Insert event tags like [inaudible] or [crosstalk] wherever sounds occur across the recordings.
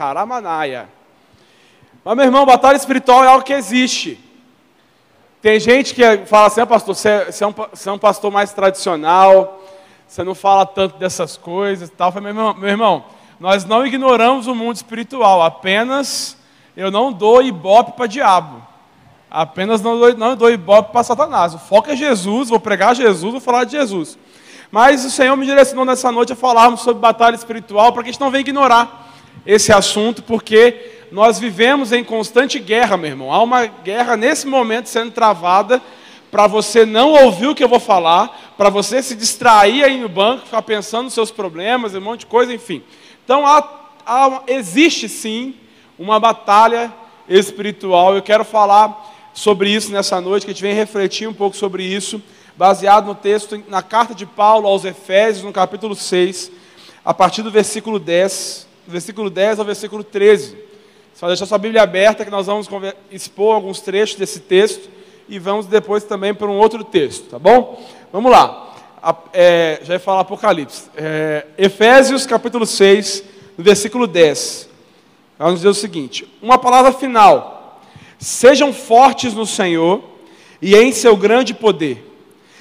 Xaramanaia. Mas, meu irmão, batalha espiritual é algo que existe. Tem gente que fala assim, ah, pastor, você é, é um, é um pastor mais tradicional, você não fala tanto dessas coisas e tal. Falei, meu irmão, meu irmão, nós não ignoramos o mundo espiritual, apenas eu não dou ibope para diabo. Apenas não dou, não dou ibope para Satanás. O foco é Jesus, vou pregar Jesus, vou falar de Jesus. Mas o Senhor me direcionou nessa noite a falarmos sobre batalha espiritual, para que a gente não venha ignorar esse assunto, porque nós vivemos em constante guerra, meu irmão. Há uma guerra nesse momento sendo travada para você não ouvir o que eu vou falar, para você se distrair aí no banco, ficar pensando nos seus problemas, um monte de coisa, enfim. Então, há, há, existe sim uma batalha espiritual. Eu quero falar sobre isso nessa noite, que a gente vem refletir um pouco sobre isso, baseado no texto, na carta de Paulo aos Efésios, no capítulo 6, a partir do versículo 10, do versículo 10 ao versículo 13. Só deixar sua Bíblia aberta que nós vamos expor alguns trechos desse texto e vamos depois também para um outro texto, tá bom? Vamos lá. É, já ia falar Apocalipse. É, Efésios capítulo 6, no versículo 10. Vamos dizer o seguinte: uma palavra final. Sejam fortes no Senhor e em seu grande poder.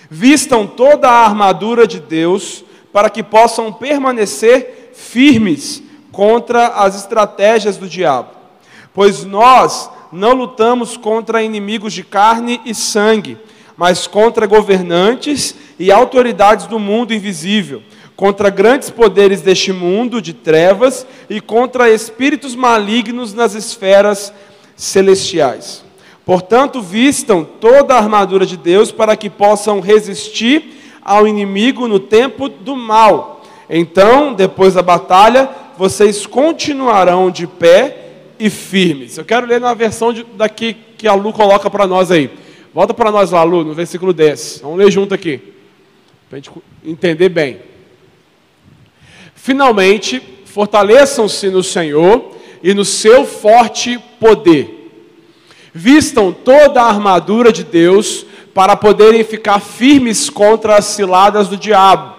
Vistam toda a armadura de Deus para que possam permanecer firmes contra as estratégias do diabo pois nós não lutamos contra inimigos de carne e sangue, mas contra governantes e autoridades do mundo invisível, contra grandes poderes deste mundo de trevas e contra espíritos malignos nas esferas celestiais. Portanto, vistam toda a armadura de Deus para que possam resistir ao inimigo no tempo do mal. Então, depois da batalha, vocês continuarão de pé e firmes. Eu quero ler na versão de, daqui que a Lu coloca para nós aí. Volta para nós lá, Lu, no versículo 10. Vamos ler junto aqui, para a gente entender bem. Finalmente, fortaleçam-se no Senhor e no seu forte poder. Vistam toda a armadura de Deus para poderem ficar firmes contra as ciladas do diabo.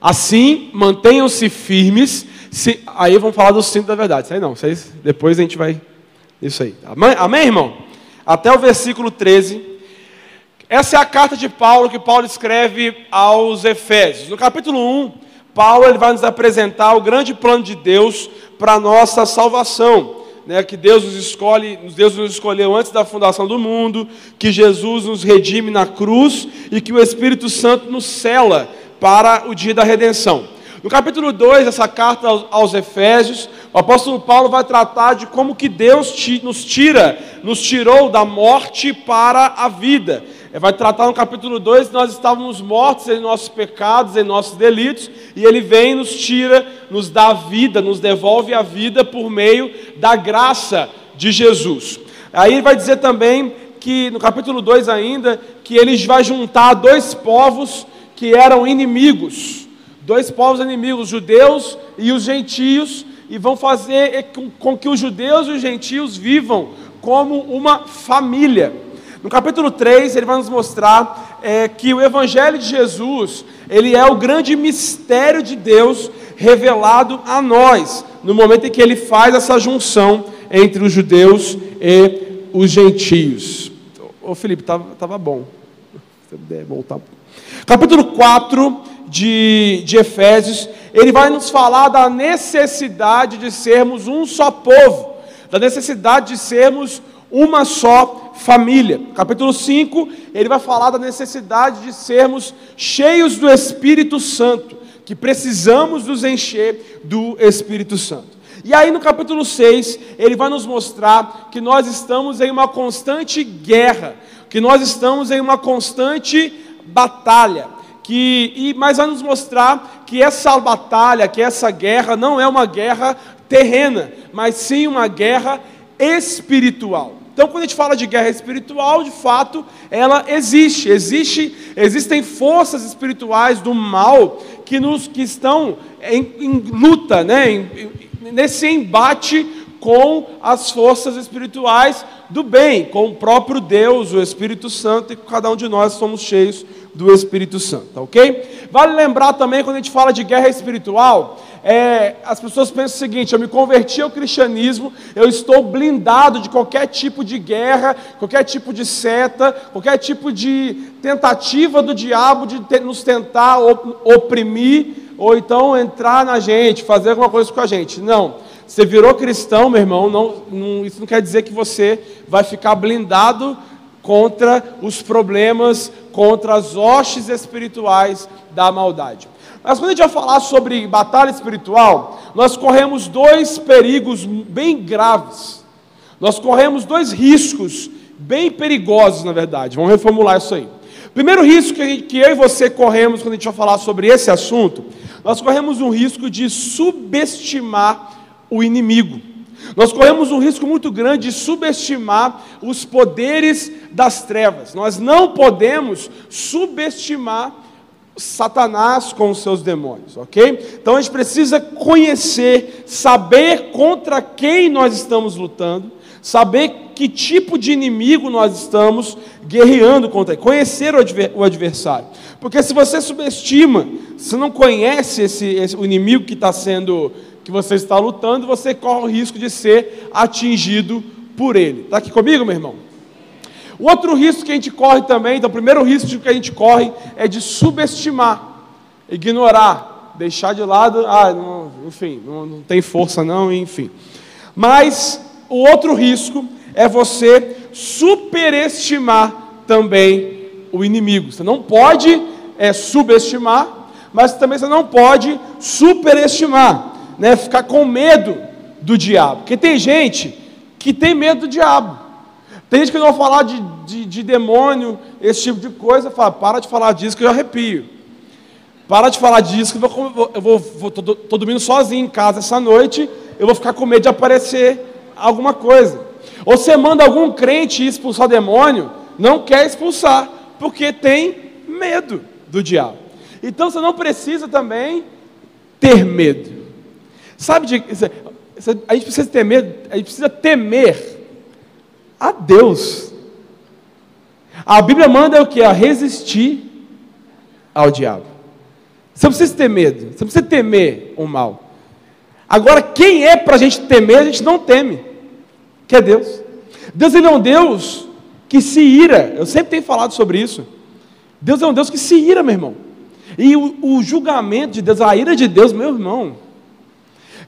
Assim, mantenham-se firmes se, aí vamos falar do cinto da verdade. Isso aí não, vocês, depois a gente vai. Isso aí. Amém, amém, irmão? Até o versículo 13. Essa é a carta de Paulo que Paulo escreve aos Efésios. No capítulo 1, Paulo ele vai nos apresentar o grande plano de Deus para a nossa salvação. Né, que Deus nos escolhe, Deus nos escolheu antes da fundação do mundo, que Jesus nos redime na cruz e que o Espírito Santo nos cela para o dia da redenção. No capítulo 2 dessa carta aos, Efésios, o apóstolo Paulo vai tratar de como que Deus nos tira, nos tirou da morte para a vida. Ele vai tratar no capítulo 2 que nós estávamos mortos em nossos pecados, em nossos delitos, e ele vem, nos tira, nos dá vida, nos devolve a vida por meio da graça de Jesus. Aí ele vai dizer também que no capítulo 2 ainda, que ele vai juntar dois povos que eram inimigos dois povos inimigos, os judeus e os gentios, e vão fazer com que os judeus e os gentios vivam como uma família. No capítulo 3, ele vai nos mostrar é, que o Evangelho de Jesus, ele é o grande mistério de Deus revelado a nós, no momento em que ele faz essa junção entre os judeus e os gentios. Ô Felipe, estava bom. Se puder voltar. Capítulo 4, de, de Efésios, ele vai nos falar da necessidade de sermos um só povo, da necessidade de sermos uma só família. Capítulo 5, ele vai falar da necessidade de sermos cheios do Espírito Santo, que precisamos nos encher do Espírito Santo. E aí no capítulo 6, ele vai nos mostrar que nós estamos em uma constante guerra, que nós estamos em uma constante batalha que e mas vai nos mostrar que essa batalha, que essa guerra não é uma guerra terrena, mas sim uma guerra espiritual. Então, quando a gente fala de guerra espiritual, de fato, ela existe. Existe, existem forças espirituais do mal que nos que estão em, em luta, né? Em, nesse embate com as forças espirituais do bem, com o próprio Deus, o Espírito Santo, e cada um de nós somos cheios do Espírito Santo, tá ok? Vale lembrar também, quando a gente fala de guerra espiritual, é, as pessoas pensam o seguinte: eu me converti ao cristianismo, eu estou blindado de qualquer tipo de guerra, qualquer tipo de seta, qualquer tipo de tentativa do diabo de nos tentar oprimir ou então entrar na gente, fazer alguma coisa com a gente. Não. Você virou cristão, meu irmão, não, não, isso não quer dizer que você vai ficar blindado contra os problemas, contra as hostes espirituais da maldade. Mas quando a gente vai falar sobre batalha espiritual, nós corremos dois perigos bem graves. Nós corremos dois riscos bem perigosos, na verdade. Vamos reformular isso aí. Primeiro risco que, eu e você corremos quando a gente vai falar sobre esse assunto, nós corremos um risco de subestimar o inimigo. Nós corremos um risco muito grande de subestimar os poderes das trevas. Nós não podemos subestimar Satanás com os seus demônios, ok? Então a gente precisa conhecer, saber contra quem nós estamos lutando, saber que tipo de inimigo nós estamos guerreando contra ele, conhecer o adversário. Porque se você subestima, se não conhece esse, esse o inimigo que está sendo, que você está lutando, você corre o risco de ser atingido por ele. Está aqui comigo, meu irmão? O outro risco que a gente corre também, então o primeiro risco que a gente corre é de subestimar, ignorar, deixar de lado, ah, não, enfim, não, não tem força não, enfim. Mas o outro risco é você superestimar também o inimigo. Você não pode é, subestimar, mas também você não pode superestimar, né? ficar com medo do diabo. Porque tem gente que tem medo do diabo. Tem gente que não falar de, de, de demônio, esse tipo de coisa, fala, para de falar disso que eu arrepio. Para de falar disso que eu vou, eu vou, vou tô, tô dormindo sozinho em casa essa noite, eu vou ficar com medo de aparecer alguma coisa. Ou você manda algum crente expulsar demônio, não quer expulsar, porque tem medo do diabo. Então você não precisa também ter medo. Sabe, de, a gente precisa ter medo, a gente precisa temer a Deus. A Bíblia manda o que? A resistir ao diabo. Você não precisa ter medo, você não precisa temer o mal. Agora, quem é para a gente temer, a gente não teme, que é Deus. Deus ele é um Deus que se ira, eu sempre tenho falado sobre isso. Deus é um Deus que se ira, meu irmão. E o, o julgamento de Deus, a ira de Deus, meu irmão,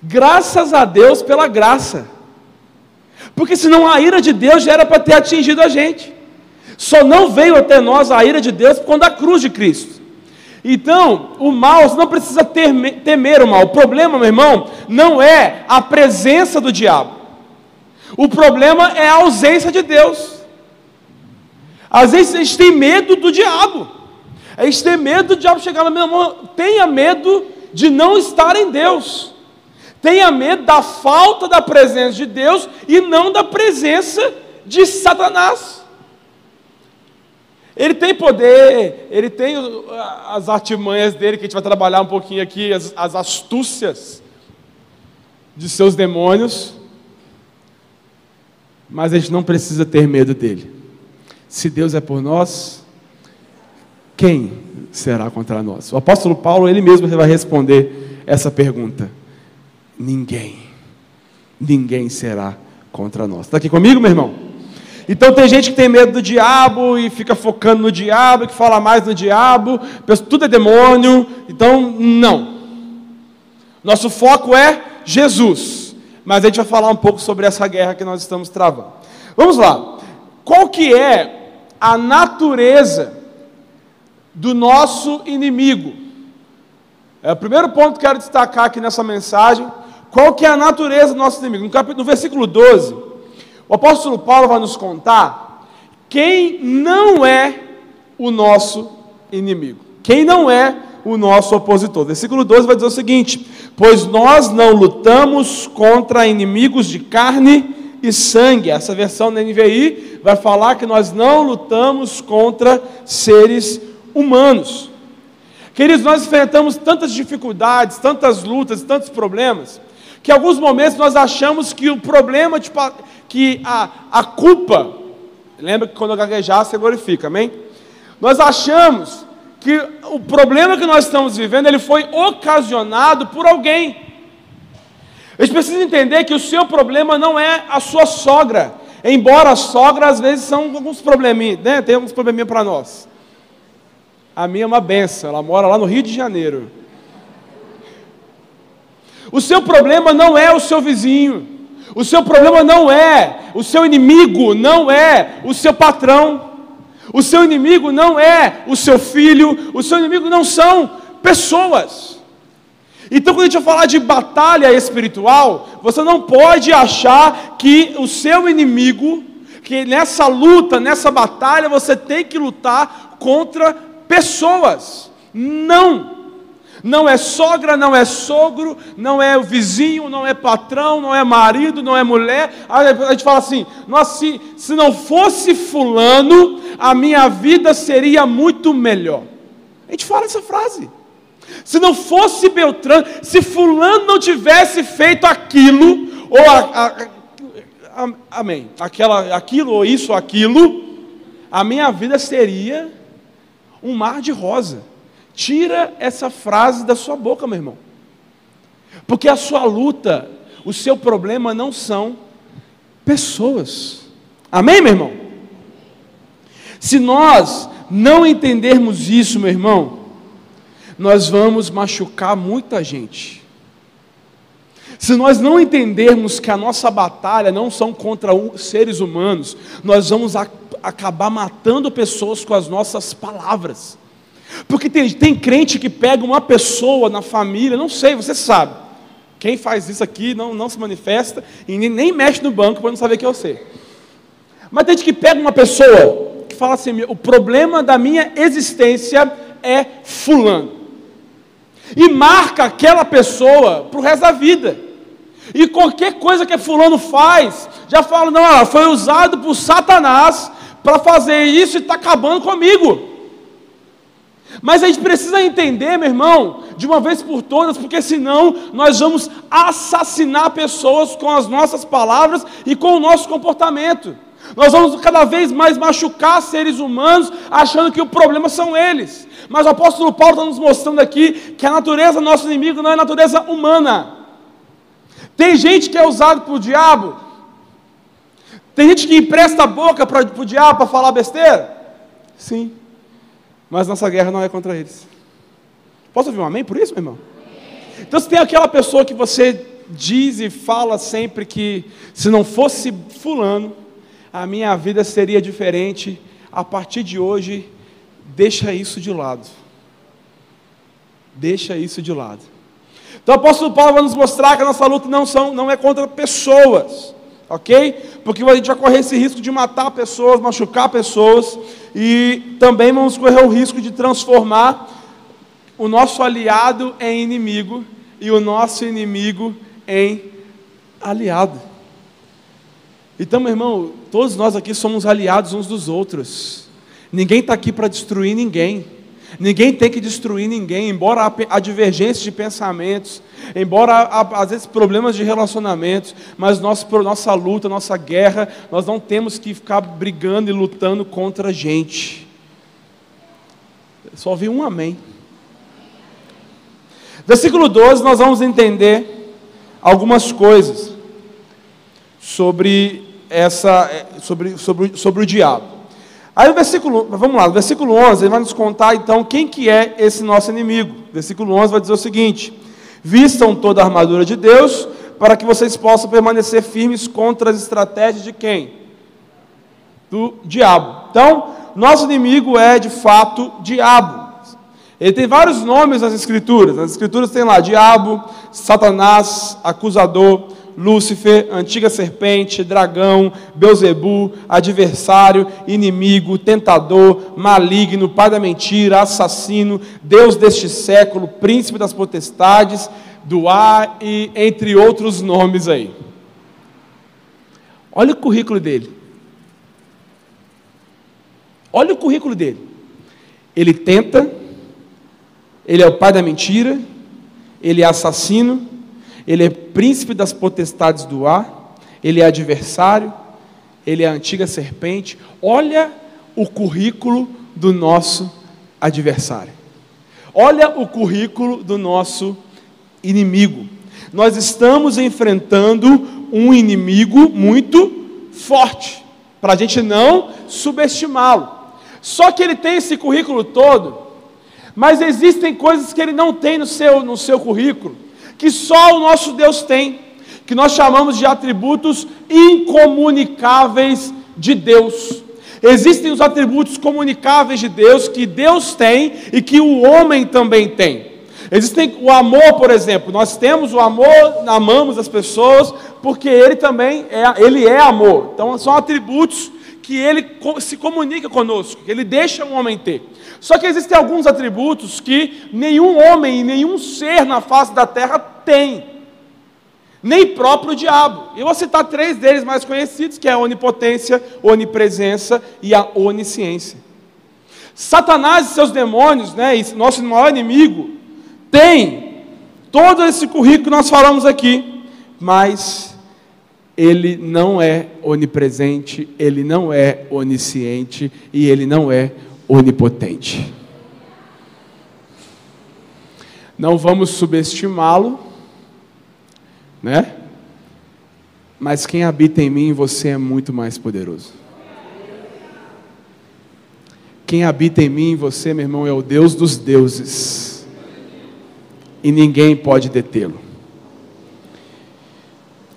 graças a Deus pela graça. Porque senão a ira de Deus já era para ter atingido a gente. Só não veio até nós a ira de Deus conta da cruz de Cristo. Então, o mal, não precisa temer, temer o mal. O problema, meu irmão, não é a presença do diabo. O problema é a ausência de Deus. Às vezes a gente tem medo do diabo. A gente tem medo do diabo chegar na minha mão. Tenha medo de não estar em Deus. Tenha medo da falta da presença de Deus e não da presença de Satanás. Ele tem poder, ele tem as artimanhas dele, que a gente vai trabalhar um pouquinho aqui, as, as astúcias de seus demônios, mas a gente não precisa ter medo dele. Se Deus é por nós, quem será contra nós? O apóstolo Paulo, ele mesmo vai responder essa pergunta ninguém, ninguém será contra nós. Está aqui comigo, meu irmão? Então tem gente que tem medo do diabo e fica focando no diabo, que fala mais do diabo, pensa tudo é demônio. Então, não. Nosso foco é Jesus. Mas a gente vai falar um pouco sobre essa guerra que nós estamos travando. Vamos lá. Qual que é a natureza do nosso inimigo? É o primeiro ponto que quero destacar aqui nessa mensagem qual que é a natureza do nosso inimigo? No, capítulo, no versículo 12, o apóstolo Paulo vai nos contar quem não é o nosso inimigo. Quem não é o nosso opositor. Versículo 12 vai dizer o seguinte: Pois nós não lutamos contra inimigos de carne e sangue. Essa versão da NVI vai falar que nós não lutamos contra seres humanos. Queridos, nós enfrentamos tantas dificuldades, tantas lutas, tantos problemas, que alguns momentos nós achamos que o problema, tipo, que a, a culpa, lembra que quando eu gaguejar você glorifica, amém? Nós achamos que o problema que nós estamos vivendo, ele foi ocasionado por alguém. A gente precisa entender que o seu problema não é a sua sogra, embora a sogra às vezes são alguns probleminhas, né? Tem alguns probleminhas para nós. A minha é uma benção, ela mora lá no Rio de Janeiro. O seu problema não é o seu vizinho. O seu problema não é o seu inimigo, não é o seu patrão. O seu inimigo não é o seu filho, o seu inimigo não são pessoas. Então, quando a gente falar de batalha espiritual, você não pode achar que o seu inimigo, que nessa luta, nessa batalha, você tem que lutar contra pessoas. Não. Não é sogra, não é sogro, não é vizinho, não é patrão, não é marido, não é mulher. A gente fala assim: nossa, se, se não fosse Fulano, a minha vida seria muito melhor. A gente fala essa frase. Se não fosse Beltrano, se Fulano não tivesse feito aquilo, ou a, a, a, amém, aquela, aquilo, ou isso, aquilo, a minha vida seria um mar de rosa. Tira essa frase da sua boca, meu irmão. Porque a sua luta, o seu problema não são pessoas. Amém, meu irmão? Se nós não entendermos isso, meu irmão, nós vamos machucar muita gente. Se nós não entendermos que a nossa batalha não são contra seres humanos, nós vamos acabar matando pessoas com as nossas palavras. Porque tem, tem crente que pega uma pessoa na família, não sei, você sabe. Quem faz isso aqui não, não se manifesta e nem, nem mexe no banco para não saber que eu sei. Mas tem gente que pega uma pessoa que fala assim: o problema da minha existência é fulano. E marca aquela pessoa para o resto da vida. E qualquer coisa que fulano faz, já fala, não, ela foi usado por Satanás para fazer isso e está acabando comigo. Mas a gente precisa entender, meu irmão, de uma vez por todas, porque senão nós vamos assassinar pessoas com as nossas palavras e com o nosso comportamento. Nós vamos cada vez mais machucar seres humanos, achando que o problema são eles. Mas o apóstolo Paulo está nos mostrando aqui que a natureza do nosso inimigo não é natureza humana. Tem gente que é usado por diabo. Tem gente que empresta a boca para o diabo para falar besteira. Sim. Mas nossa guerra não é contra eles. Posso ouvir um amém por isso, meu irmão? Então, se tem aquela pessoa que você diz e fala sempre que se não fosse Fulano, a minha vida seria diferente, a partir de hoje, deixa isso de lado. Deixa isso de lado. Então o apóstolo Paulo vai nos mostrar que a nossa luta não, são, não é contra pessoas, ok? Porque a gente vai correr esse risco de matar pessoas, machucar pessoas, e também vamos correr o risco de transformar o nosso aliado em inimigo e o nosso inimigo em aliado. Então, meu irmão, todos nós aqui somos aliados uns dos outros. Ninguém está aqui para destruir ninguém. Ninguém tem que destruir ninguém, embora há divergências de pensamentos, embora às vezes problemas de relacionamentos, mas nosso, nossa luta, nossa guerra, nós não temos que ficar brigando e lutando contra a gente. Só vi um amém. Versículo 12, nós vamos entender algumas coisas sobre, essa, sobre, sobre, sobre o diabo. Aí o versículo, vamos lá, o versículo 11, ele vai nos contar então quem que é esse nosso inimigo. O versículo 11 vai dizer o seguinte: Vistam toda a armadura de Deus, para que vocês possam permanecer firmes contra as estratégias de quem? Do diabo. Então, nosso inimigo é de fato diabo. Ele tem vários nomes nas escrituras. Nas escrituras tem lá diabo, Satanás, acusador, Lúcifer, antiga serpente, dragão, Beuzebu, adversário, inimigo, tentador, maligno, pai da mentira, assassino, Deus deste século, príncipe das potestades, do ar e entre outros nomes aí. Olha o currículo dele. Olha o currículo dele. Ele tenta, ele é o pai da mentira, ele é assassino, ele é príncipe das potestades do ar, ele é adversário, ele é a antiga serpente. Olha o currículo do nosso adversário. Olha o currículo do nosso inimigo. Nós estamos enfrentando um inimigo muito forte, para a gente não subestimá-lo. Só que ele tem esse currículo todo, mas existem coisas que ele não tem no seu, no seu currículo, que só o nosso Deus tem, que nós chamamos de atributos incomunicáveis de Deus. Existem os atributos comunicáveis de Deus que Deus tem e que o homem também tem. Existem o amor, por exemplo. Nós temos o amor, amamos as pessoas, porque ele também é, ele é amor. Então são atributos que ele se comunica conosco, que ele deixa o homem ter. Só que existem alguns atributos que nenhum homem e nenhum ser na face da terra tem. Nem próprio diabo. Eu vou citar três deles mais conhecidos, que é a onipotência, onipresença e a onisciência. Satanás e seus demônios, né, nosso maior inimigo, tem todo esse currículo que nós falamos aqui, mas ele não é onipresente, ele não é onisciente e ele não é onipotente. Não vamos subestimá-lo, né? Mas quem habita em mim, você é muito mais poderoso. Quem habita em mim, você, meu irmão, é o Deus dos deuses e ninguém pode detê-lo.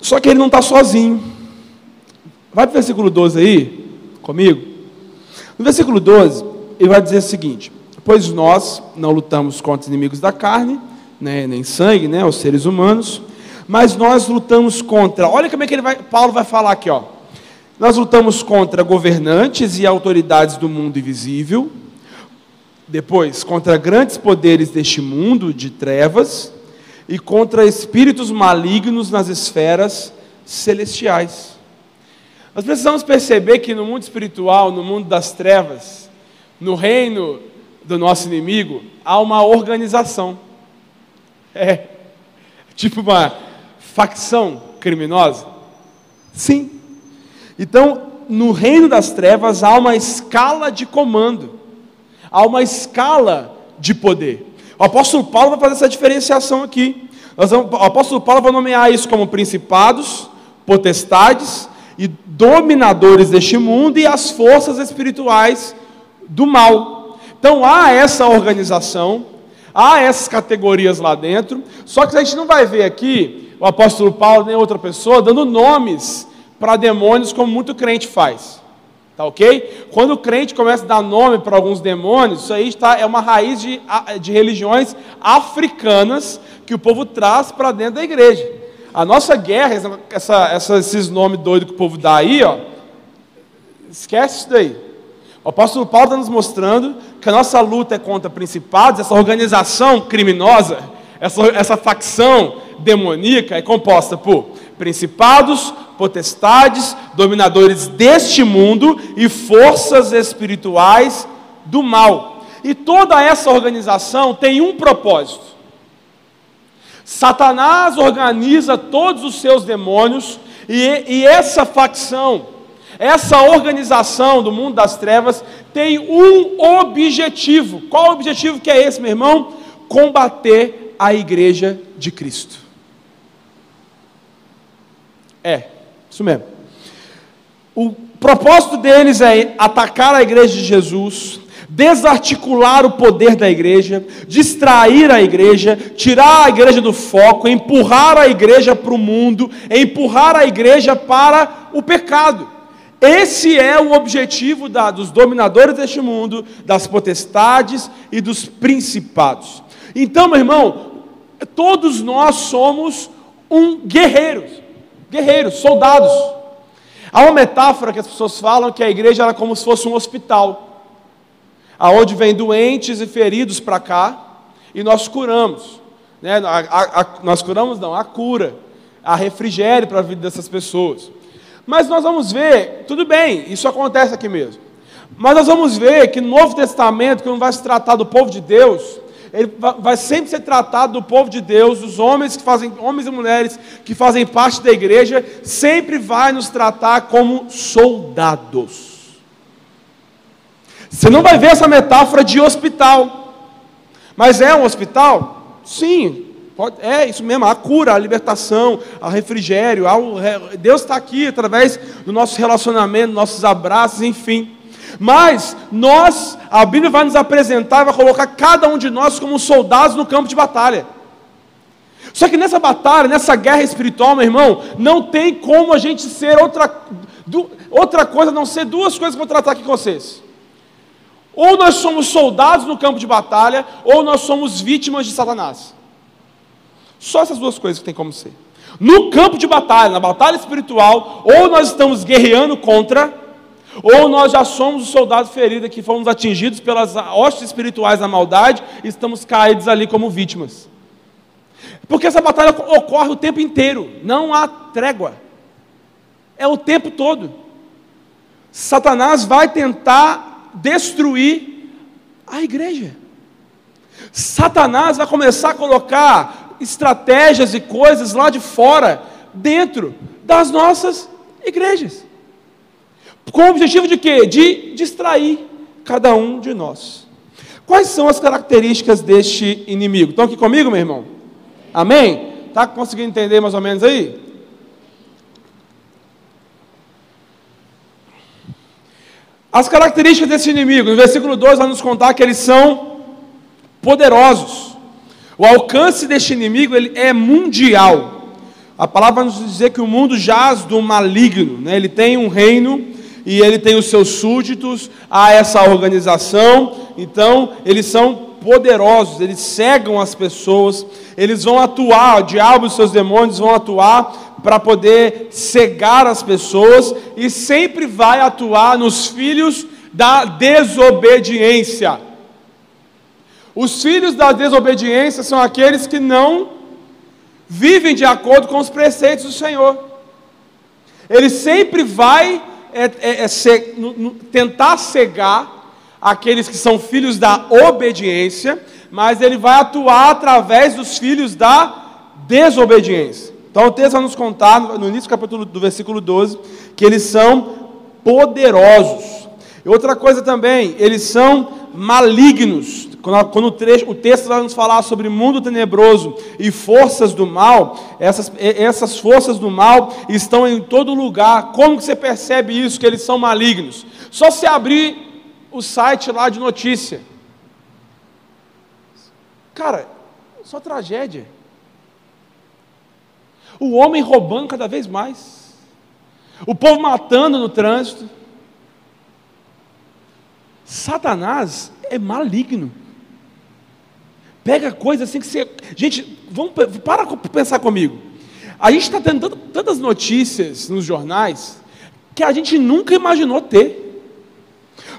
Só que ele não está sozinho. Vai para o versículo 12 aí, comigo. No versículo 12, ele vai dizer o seguinte: Pois nós não lutamos contra os inimigos da carne, né, nem sangue, né, os seres humanos, mas nós lutamos contra. Olha como é que ele vai, Paulo vai falar aqui, ó. Nós lutamos contra governantes e autoridades do mundo invisível depois, contra grandes poderes deste mundo de trevas e contra espíritos malignos nas esferas celestiais. Nós precisamos perceber que no mundo espiritual, no mundo das trevas, no reino do nosso inimigo, há uma organização. É [laughs] tipo uma facção criminosa. Sim. Então, no reino das trevas há uma escala de comando há uma escala de poder. O apóstolo Paulo vai fazer essa diferenciação aqui. O apóstolo Paulo vai nomear isso como principados, potestades e dominadores deste mundo e as forças espirituais do mal. Então há essa organização, há essas categorias lá dentro, só que a gente não vai ver aqui o apóstolo Paulo nem outra pessoa dando nomes para demônios como muito crente faz. Tá ok? Quando o crente começa a dar nome para alguns demônios, isso aí está, é uma raiz de, de religiões africanas que o povo traz para dentro da igreja. A nossa guerra, essa, essa, esses nomes doidos que o povo dá aí, ó, esquece isso daí. O apóstolo Paulo está nos mostrando que a nossa luta é contra principados, essa organização criminosa, essa, essa facção demoníaca é composta por principados, potestades, dominadores deste mundo e forças espirituais do mal. E toda essa organização tem um propósito. Satanás organiza todos os seus demônios e, e essa facção, essa organização do mundo das trevas tem um objetivo. Qual o objetivo que é esse, meu irmão? Combater a igreja de Cristo. É, isso mesmo. O propósito deles é atacar a igreja de Jesus, desarticular o poder da igreja, distrair a igreja, tirar a igreja do foco, empurrar a igreja para o mundo, empurrar a igreja para o pecado. Esse é o objetivo da, dos dominadores deste mundo, das potestades e dos principados. Então, meu irmão, todos nós somos um guerreiro guerreiros, soldados. Há uma metáfora que as pessoas falam que a igreja era como se fosse um hospital, aonde vem doentes e feridos para cá e nós curamos. Né? A, a, a, nós curamos não, a cura, a refrigério para a vida dessas pessoas. Mas nós vamos ver, tudo bem, isso acontece aqui mesmo. Mas nós vamos ver que no Novo Testamento, quando vai se tratar do povo de Deus, ele vai sempre ser tratado do povo de Deus, os homens que fazem, homens e mulheres que fazem parte da igreja, sempre vai nos tratar como soldados. Você não vai ver essa metáfora de hospital. Mas é um hospital? Sim, pode, é isso mesmo, a cura, a libertação, a refrigério, Deus está aqui através do nosso relacionamento, nossos abraços, enfim. Mas nós, a Bíblia vai nos apresentar, vai colocar cada um de nós como soldados no campo de batalha. Só que nessa batalha, nessa guerra espiritual, meu irmão, não tem como a gente ser outra, outra coisa, não ser duas coisas que eu vou tratar aqui com vocês. Ou nós somos soldados no campo de batalha, ou nós somos vítimas de Satanás. Só essas duas coisas que tem como ser. No campo de batalha, na batalha espiritual, ou nós estamos guerreando contra, ou nós já somos os soldados feridos que fomos atingidos pelas hostes espirituais da maldade e estamos caídos ali como vítimas. Porque essa batalha ocorre o tempo inteiro, não há trégua. É o tempo todo. Satanás vai tentar destruir a igreja. Satanás vai começar a colocar estratégias e coisas lá de fora, dentro das nossas igrejas. Com o objetivo de quê? De distrair cada um de nós. Quais são as características deste inimigo? Estão aqui comigo, meu irmão? Amém? Está conseguindo entender mais ou menos aí? As características desse inimigo, no versículo 2 vai nos contar que eles são poderosos. O alcance deste inimigo ele é mundial. A palavra vai nos dizer que o mundo jaz do maligno, né? ele tem um reino e ele tem os seus súditos a essa organização, então eles são poderosos, eles cegam as pessoas, eles vão atuar, o diabo e os seus demônios vão atuar para poder cegar as pessoas e sempre vai atuar nos filhos da desobediência. Os filhos da desobediência são aqueles que não vivem de acordo com os preceitos do Senhor. Ele sempre vai é, é, é ser, tentar cegar aqueles que são filhos da obediência, mas ele vai atuar através dos filhos da desobediência. Então o texto vai nos contar, no início do capítulo do versículo 12, que eles são poderosos. E outra coisa também, eles são malignos. Quando, o, texto vai nos falar sobre mundo tenebroso e forças do mal, essas, essas forças do mal estão em todo lugar. Como que você percebe isso, que eles são malignos? Só se abrir o site lá de notícia. Cara, só tragédia. O homem roubando cada vez mais. O povo matando no trânsito. Satanás é maligno. Pega coisa assim que você. Gente, vamos para pensar comigo. A gente está tendo tantas notícias nos jornais que a gente nunca imaginou ter.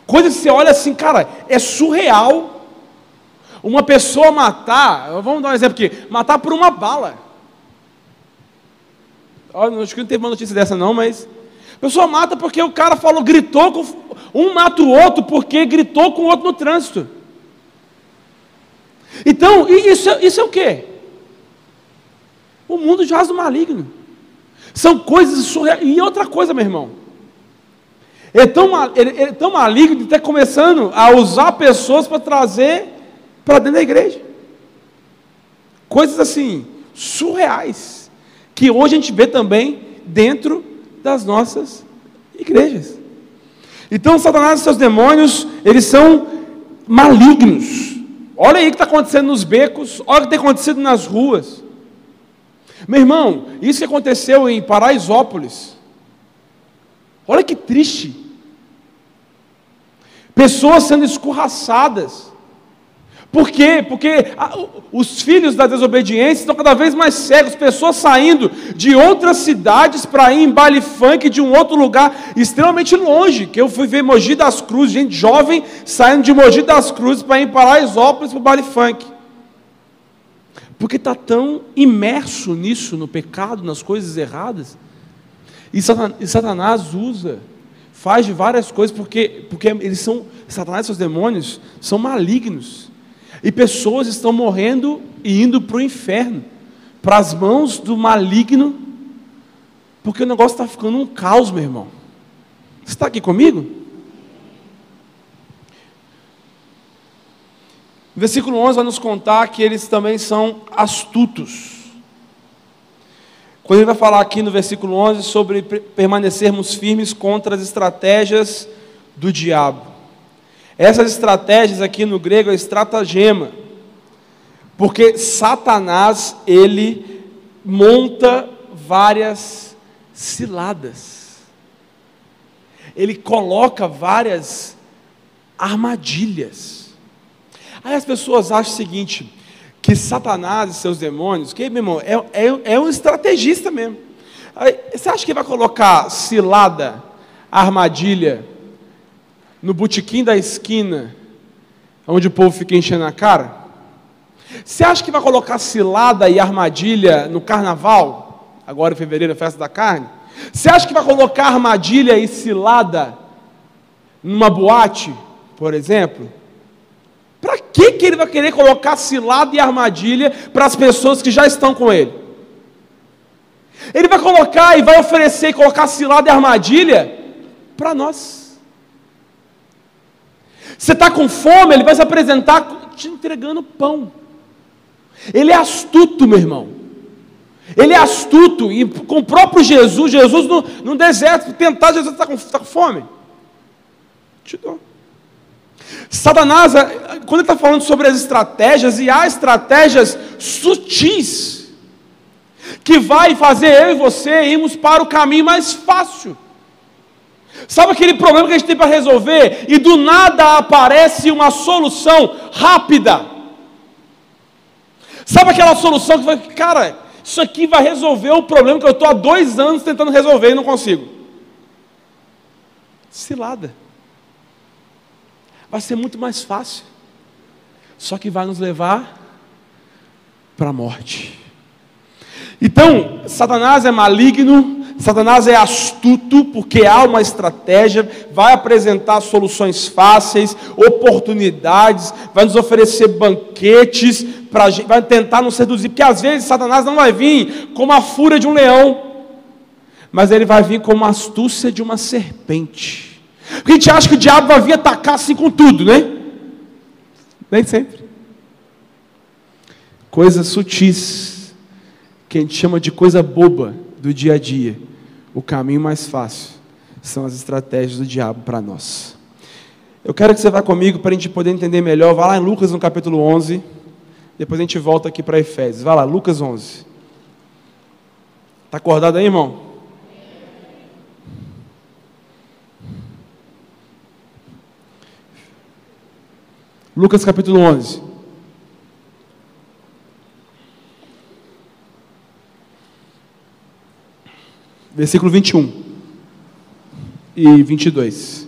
Coisas que você olha assim, cara, é surreal. Uma pessoa matar, vamos dar um exemplo aqui, matar por uma bala. Acho que não teve uma notícia dessa não, mas. A pessoa mata porque o cara falou, gritou com. Um mata o outro porque gritou com o outro no trânsito. Então, isso, isso é o quê? O mundo jaz do maligno. São coisas surreais. E outra coisa, meu irmão. É tão, ele, é tão maligno que está começando a usar pessoas para trazer para dentro da igreja. Coisas assim, surreais que hoje a gente vê também dentro das nossas igrejas. Então, Satanás e seus demônios, eles são malignos. Olha aí o que está acontecendo nos becos, olha o que tem acontecido nas ruas. Meu irmão, isso que aconteceu em Paraisópolis. Olha que triste. Pessoas sendo escorraçadas. Por quê? Porque os filhos da desobediência estão cada vez mais cegos, pessoas saindo de outras cidades para ir em baile funk de um outro lugar extremamente longe. Que eu fui ver Mogi das Cruzes, gente jovem saindo de Mogi das Cruzes para ir para Paraisópolis para o baile funk. Porque está tão imerso nisso, no pecado, nas coisas erradas. E Satanás usa, faz de várias coisas, porque, porque eles são, Satanás e seus demônios são malignos. E pessoas estão morrendo e indo para o inferno, para as mãos do maligno, porque o negócio está ficando um caos, meu irmão. Você está aqui comigo? Versículo 11 vai nos contar que eles também são astutos. Quando ele vai falar aqui no versículo 11 sobre permanecermos firmes contra as estratégias do diabo. Essas estratégias aqui no grego é estratagema. Porque Satanás, ele monta várias ciladas. Ele coloca várias armadilhas. Aí as pessoas acham o seguinte: que Satanás e seus demônios, que, meu irmão, é, é, é um estrategista mesmo. Aí, você acha que vai colocar cilada, armadilha, no botequim da esquina, onde o povo fica enchendo a cara? Você acha que vai colocar cilada e armadilha no carnaval, agora em fevereiro, festa da carne? Você acha que vai colocar armadilha e cilada numa boate, por exemplo? Para que, que ele vai querer colocar cilada e armadilha para as pessoas que já estão com ele? Ele vai colocar e vai oferecer e colocar cilada e armadilha para nós. Você está com fome, ele vai se apresentar te entregando pão. Ele é astuto, meu irmão. Ele é astuto. E com o próprio Jesus, Jesus no, no deserto, tentar, Jesus está com, tá com fome. Te dou. Satanás, quando ele está falando sobre as estratégias, e há estratégias sutis, que vai fazer eu e você irmos para o caminho mais fácil. Sabe aquele problema que a gente tem para resolver e do nada aparece uma solução rápida? Sabe aquela solução que vai, cara, isso aqui vai resolver o problema que eu estou há dois anos tentando resolver e não consigo? Cilada vai ser muito mais fácil. Só que vai nos levar para a morte. Então, Satanás é maligno, Satanás é astuto, porque há uma estratégia, vai apresentar soluções fáceis, oportunidades, vai nos oferecer banquetes, pra, vai tentar nos seduzir, porque às vezes Satanás não vai vir como a fúria de um leão, mas ele vai vir como a astúcia de uma serpente. Porque a gente acha que o diabo vai vir atacar assim com tudo, né? Nem sempre. Coisas sutis, que a gente chama de coisa boba do dia a dia. O caminho mais fácil são as estratégias do diabo para nós. Eu quero que você vá comigo para a gente poder entender melhor. Vá lá em Lucas no capítulo 11. Depois a gente volta aqui para Efésios. Vá lá, Lucas 11. Está acordado aí, irmão? Lucas capítulo 11. Versículo 21 e 22.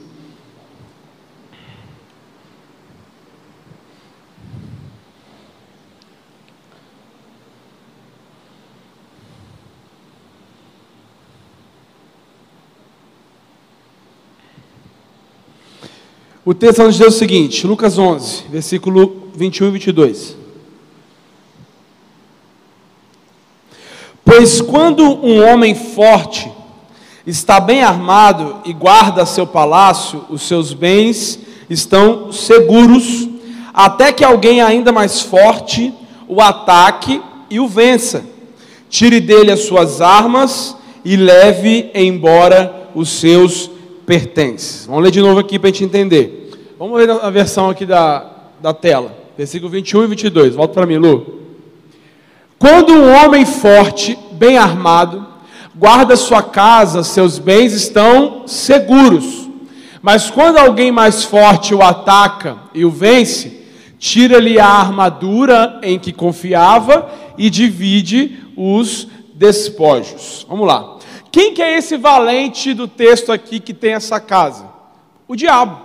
O texto nos diz o seguinte, Lucas 11, versículo 21 e 22. Pois quando um homem forte está bem armado e guarda seu palácio, os seus bens estão seguros, até que alguém ainda mais forte o ataque e o vença. Tire dele as suas armas e leve embora os seus pertence. Vamos ler de novo aqui para a gente entender. Vamos ler a versão aqui da, da tela, versículo 21 e 22. Volta para mim, Lu. Quando um homem forte, bem armado, guarda sua casa, seus bens estão seguros. Mas quando alguém mais forte o ataca e o vence, tira-lhe a armadura em que confiava e divide os despojos. Vamos lá. Quem que é esse valente do texto aqui que tem essa casa? O diabo.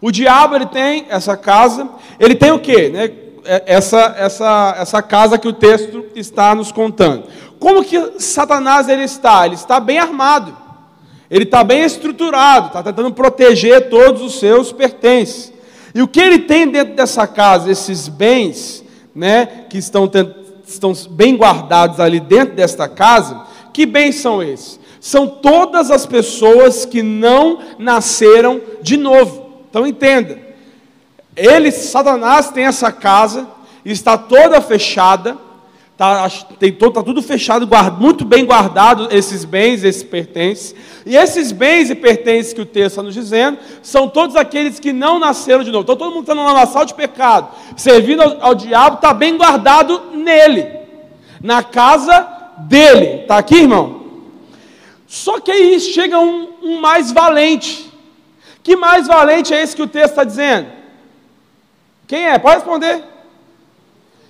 O diabo ele tem essa casa, ele tem o quê? Né? É, essa, essa, essa casa que o texto está nos contando. Como que Satanás ele está? Ele está bem armado. Ele está bem estruturado, está tentando proteger todos os seus pertences. E o que ele tem dentro dessa casa, esses bens, né, que estão, estão bem guardados ali dentro desta casa, que bens são esses? São todas as pessoas que não nasceram de novo. Então entenda, ele, Satanás, tem essa casa, está toda fechada, Está tá tudo fechado, guarda, muito bem guardado esses bens, esses pertences. E esses bens e pertences que o texto está nos dizendo são todos aqueles que não nasceram de novo. Então todo mundo está numa lamaçal de pecado, servindo ao, ao diabo, está bem guardado nele, na casa dele. Está aqui, irmão? Só que aí chega um, um mais valente. Que mais valente é esse que o texto está dizendo? Quem é? Pode responder.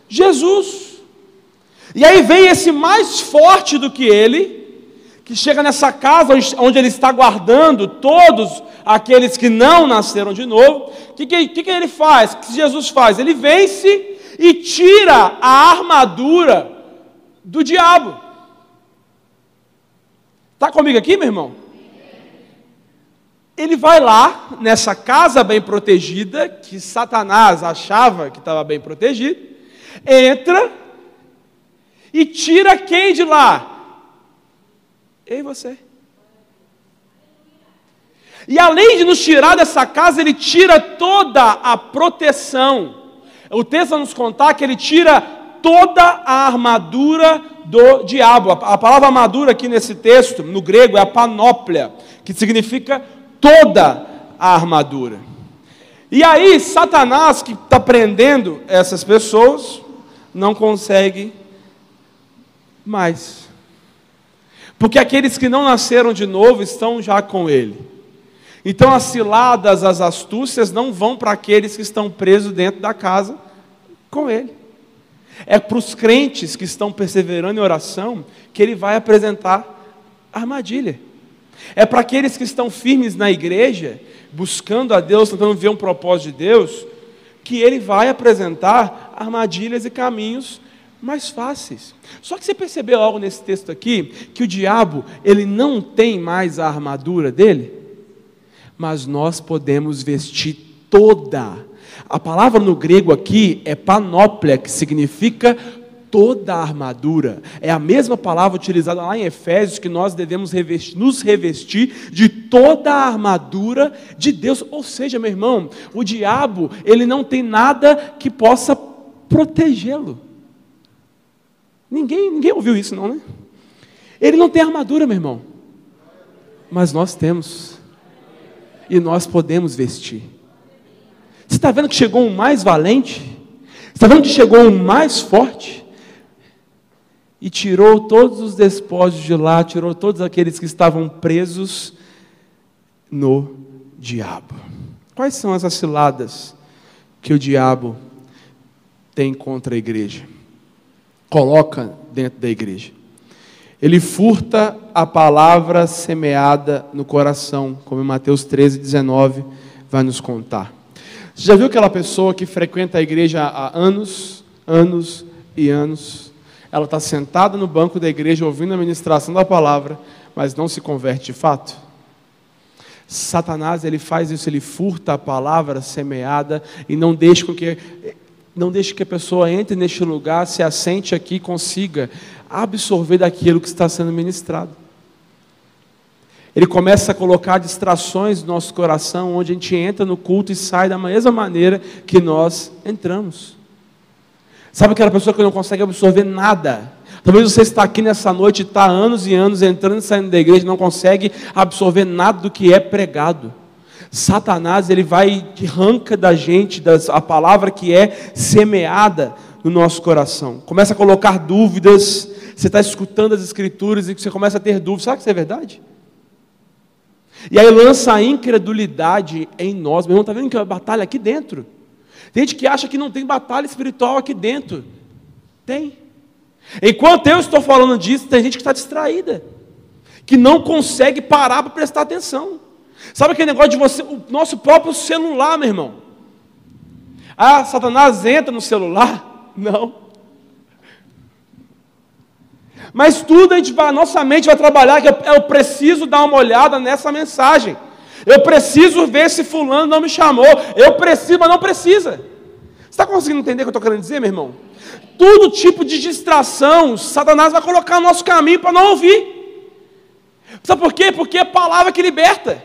Jesus. E aí vem esse mais forte do que ele, que chega nessa casa onde ele está guardando todos aqueles que não nasceram de novo. O que, que, que, ele faz? O que Jesus faz? Ele vence e tira a armadura do diabo. Está comigo aqui, meu irmão? Ele vai lá, nessa casa bem protegida, que Satanás achava que estava bem protegido, entra e tira quem de lá? Eu e você. E além de nos tirar dessa casa, ele tira toda a proteção. O texto vai nos contar que ele tira toda a armadura do diabo. A palavra armadura aqui nesse texto, no grego, é a panóplia, que significa toda a armadura. E aí, Satanás, que está prendendo essas pessoas, não consegue mais. Porque aqueles que não nasceram de novo estão já com Ele. Então as ciladas, as astúcias não vão para aqueles que estão presos dentro da casa com Ele. É para os crentes que estão perseverando em oração que Ele vai apresentar armadilha. É para aqueles que estão firmes na igreja, buscando a Deus, tentando ver um propósito de Deus, que Ele vai apresentar armadilhas e caminhos mais fáceis. Só que você percebeu algo nesse texto aqui, que o diabo, ele não tem mais a armadura dele, mas nós podemos vestir toda. A palavra no grego aqui é panóplia, que significa toda a armadura. É a mesma palavra utilizada lá em Efésios que nós devemos revestir, nos revestir de toda a armadura de Deus. Ou seja, meu irmão, o diabo, ele não tem nada que possa protegê-lo. Ninguém, ninguém ouviu isso, não, né? Ele não tem armadura, meu irmão. Mas nós temos. E nós podemos vestir. Você está vendo que chegou um mais valente? Você está vendo que chegou um mais forte? E tirou todos os despojos de lá, tirou todos aqueles que estavam presos no diabo. Quais são as aciladas que o diabo tem contra a igreja? coloca dentro da igreja. Ele furta a palavra semeada no coração, como em Mateus 13, 19 vai nos contar. Você já viu aquela pessoa que frequenta a igreja há anos, anos e anos? Ela está sentada no banco da igreja ouvindo a ministração da palavra, mas não se converte de fato? Satanás ele faz isso, ele furta a palavra semeada e não deixa com que não deixe que a pessoa entre neste lugar, se assente aqui consiga absorver daquilo que está sendo ministrado. Ele começa a colocar distrações no nosso coração, onde a gente entra no culto e sai da mesma maneira que nós entramos. Sabe aquela pessoa que não consegue absorver nada? Talvez você está aqui nessa noite, está anos e anos entrando e saindo da igreja, não consegue absorver nada do que é pregado. Satanás ele vai arranca da gente das, a palavra que é semeada no nosso coração. Começa a colocar dúvidas. Você está escutando as escrituras e você começa a ter dúvidas. Será que isso é verdade? E aí lança a incredulidade em nós. Meu irmão, está vendo que é uma batalha aqui dentro? Tem gente que acha que não tem batalha espiritual aqui dentro. Tem. Enquanto eu estou falando disso, tem gente que está distraída, que não consegue parar para prestar atenção. Sabe aquele negócio de você, o nosso próprio celular, meu irmão? Ah, Satanás entra no celular? [laughs] Não. Mas tudo a gente vai, nossa mente vai trabalhar que eu, eu preciso dar uma olhada nessa mensagem. Eu preciso ver se fulano não me chamou. Eu preciso, mas não precisa. Você está conseguindo entender o que eu estou querendo dizer, meu irmão? Todo tipo de distração, Satanás vai colocar no nosso caminho para não ouvir. Sabe por quê? Porque é palavra que liberta.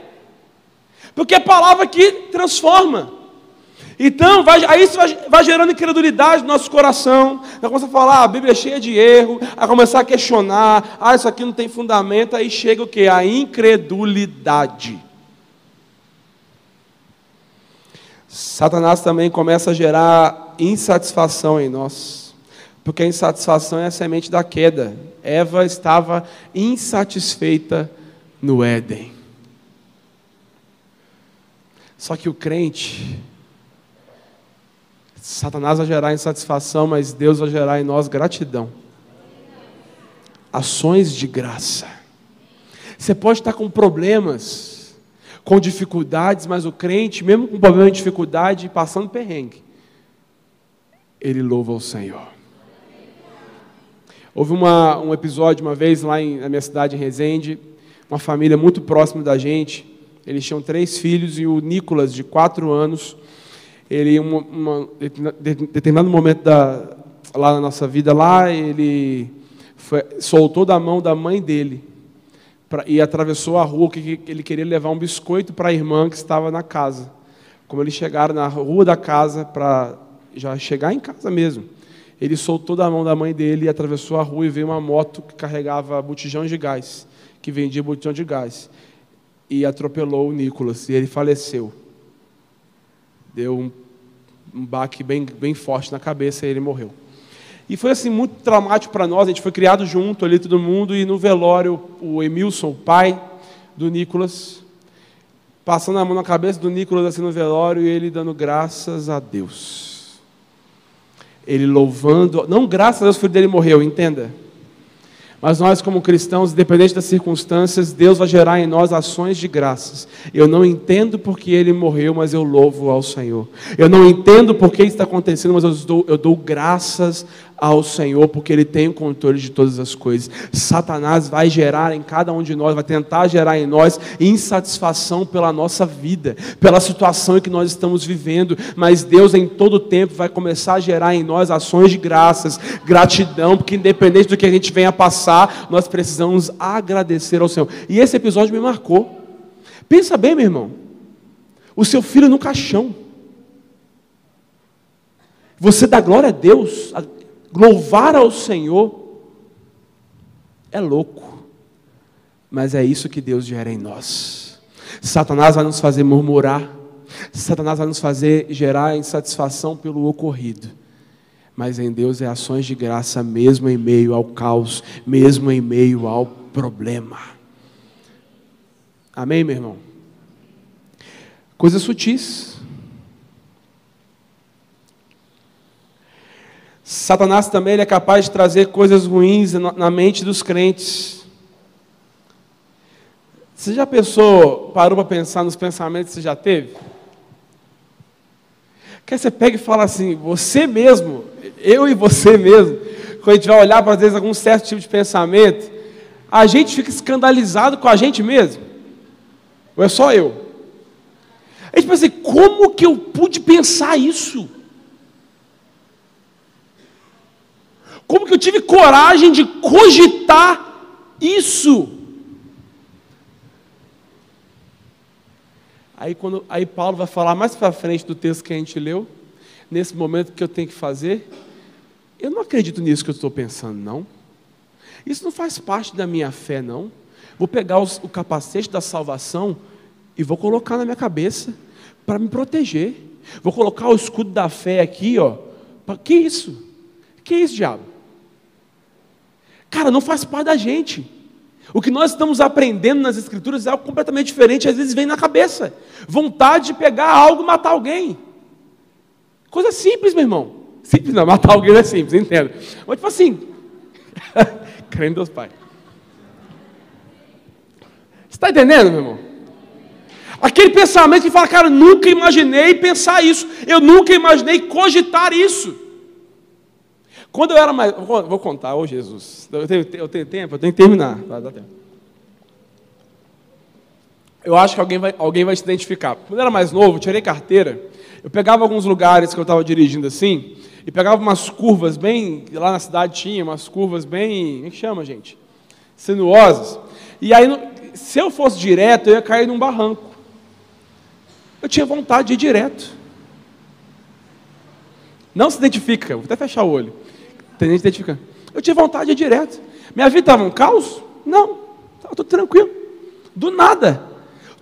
Porque é palavra que transforma. Então, vai, aí isso vai, vai, gerando incredulidade no nosso coração. Vai começar a falar, ah, a Bíblia é cheia de erro, a começar a questionar, ah, isso aqui não tem fundamento, aí chega o que? A incredulidade. Satanás também começa a gerar insatisfação em nós, porque a insatisfação é a semente da queda. Eva estava insatisfeita no Éden. Só que o crente, Satanás vai gerar insatisfação, mas Deus vai gerar em nós gratidão. Ações de graça. Você pode estar com problemas, com dificuldades, mas o crente, mesmo com problema de dificuldade, passando perrengue, ele louva o Senhor. Houve uma, um episódio uma vez lá em, na minha cidade, em Resende, uma família muito próxima da gente. Eles tinham três filhos e o Nicolas, de quatro anos, ele, em um determinado momento da, lá na nossa vida, lá, ele foi, soltou da mão da mãe dele pra, e atravessou a rua, que ele queria levar um biscoito para a irmã que estava na casa. Como eles chegaram na rua da casa, para já chegar em casa mesmo, ele soltou da mão da mãe dele e atravessou a rua e veio uma moto que carregava botijão de gás, que vendia botijão de gás, e atropelou o Nicolas, e ele faleceu. Deu um um baque bem, bem forte na cabeça e ele morreu. E foi assim muito traumático para nós, a gente foi criado junto ali todo mundo e no velório o Emilson, o pai do Nicolas, passando a mão na cabeça do Nicolas assim no velório e ele dando graças a Deus. Ele louvando, não graças a Deus o filho dele morreu, entenda. Mas nós, como cristãos, independente das circunstâncias, Deus vai gerar em nós ações de graças. Eu não entendo porque ele morreu, mas eu louvo ao Senhor. Eu não entendo porque está acontecendo, mas eu dou, eu dou graças ao Senhor, porque Ele tem o controle de todas as coisas. Satanás vai gerar em cada um de nós, vai tentar gerar em nós insatisfação pela nossa vida, pela situação em que nós estamos vivendo, mas Deus em todo tempo vai começar a gerar em nós ações de graças, gratidão, porque independente do que a gente venha passar, nós precisamos agradecer ao Senhor. E esse episódio me marcou. Pensa bem, meu irmão. O seu filho no caixão. Você dá glória a Deus, louvar ao Senhor é louco, mas é isso que Deus gera em nós. Satanás vai nos fazer murmurar, Satanás vai nos fazer gerar insatisfação pelo ocorrido, mas em Deus é ações de graça, mesmo em meio ao caos, mesmo em meio ao problema. Amém, meu irmão? Coisas sutis. Satanás também é capaz de trazer coisas ruins na mente dos crentes. Você já pensou, parou para pensar nos pensamentos que você já teve? Que você pega e fala assim, você mesmo, eu e você mesmo, quando a gente vai olhar para às vezes algum certo tipo de pensamento, a gente fica escandalizado com a gente mesmo? Ou é só eu? A gente pensa assim, como que eu pude pensar isso? Como que eu tive coragem de cogitar isso? Aí, quando, aí Paulo vai falar mais para frente do texto que a gente leu, nesse momento que eu tenho que fazer, eu não acredito nisso que eu estou pensando, não. Isso não faz parte da minha fé, não. Vou pegar os, o capacete da salvação e vou colocar na minha cabeça para me proteger. Vou colocar o escudo da fé aqui, ó. Pra, que isso? Que isso, diabo? Cara, não faz parte da gente. O que nós estamos aprendendo nas Escrituras é algo completamente diferente, às vezes vem na cabeça. Vontade de pegar algo e matar alguém. Coisa simples, meu irmão. Simples não, matar alguém não é simples, entendo. Mas tipo assim, [laughs] crendo Deus Pai. Você está entendendo, meu irmão? Aquele pensamento que fala, cara, nunca imaginei pensar isso, eu nunca imaginei cogitar isso. Quando eu era mais. Vou contar, ô Jesus. Eu tenho, eu tenho tempo, eu tenho que terminar. Vai dar tempo. Eu acho que alguém vai, alguém vai se identificar. Quando eu era mais novo, eu tirei carteira. Eu pegava alguns lugares que eu estava dirigindo assim, e pegava umas curvas bem. Lá na cidade tinha umas curvas bem. Como é que chama, gente? Sinuosas. E aí, se eu fosse direto, eu ia cair num barranco. Eu tinha vontade de ir direto. Não se identifica, vou até fechar o olho. Tem gente identificando. Eu tinha vontade de ir direto. Minha vida estava um caos? Não, estava tudo tranquilo. Do nada.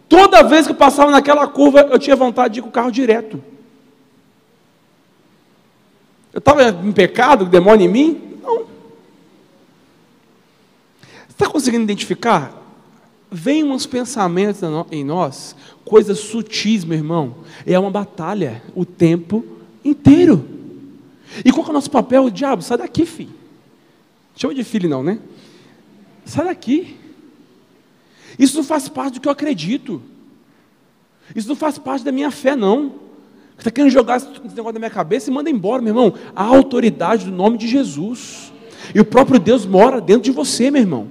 Toda vez que eu passava naquela curva, eu tinha vontade de ir com o carro direto. Eu estava em pecado, demônio em mim? Não. Você está conseguindo identificar? Vem uns pensamentos em nós, coisas sutis, meu irmão. É uma batalha o tempo inteiro. E qual é o nosso papel? O diabo, sai daqui, filho. Chama de filho, não, né? Sai daqui. Isso não faz parte do que eu acredito. Isso não faz parte da minha fé, não. Você está querendo jogar esse negócio da minha cabeça e manda embora, meu irmão. A autoridade do nome de Jesus. E o próprio Deus mora dentro de você, meu irmão.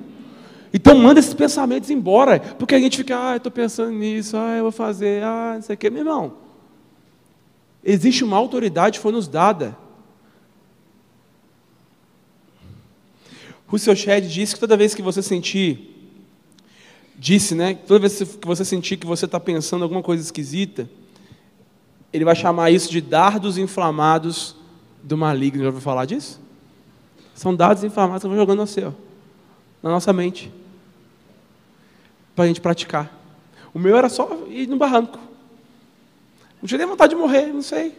Então manda esses pensamentos embora. Porque a gente fica, ah, estou pensando nisso, ah, eu vou fazer, ah, não sei o quê. Meu irmão, existe uma autoridade que foi nos dada. Russell Shedd disse que toda vez que você sentir, disse, né? Toda vez que você sentir que você está pensando alguma coisa esquisita, ele vai chamar isso de dardos inflamados do maligno. Já ouviu falar disso? São dardos inflamados que vão jogando no céu, na nossa mente, para a gente praticar. O meu era só ir no barranco. Não tinha nem vontade de morrer, não sei.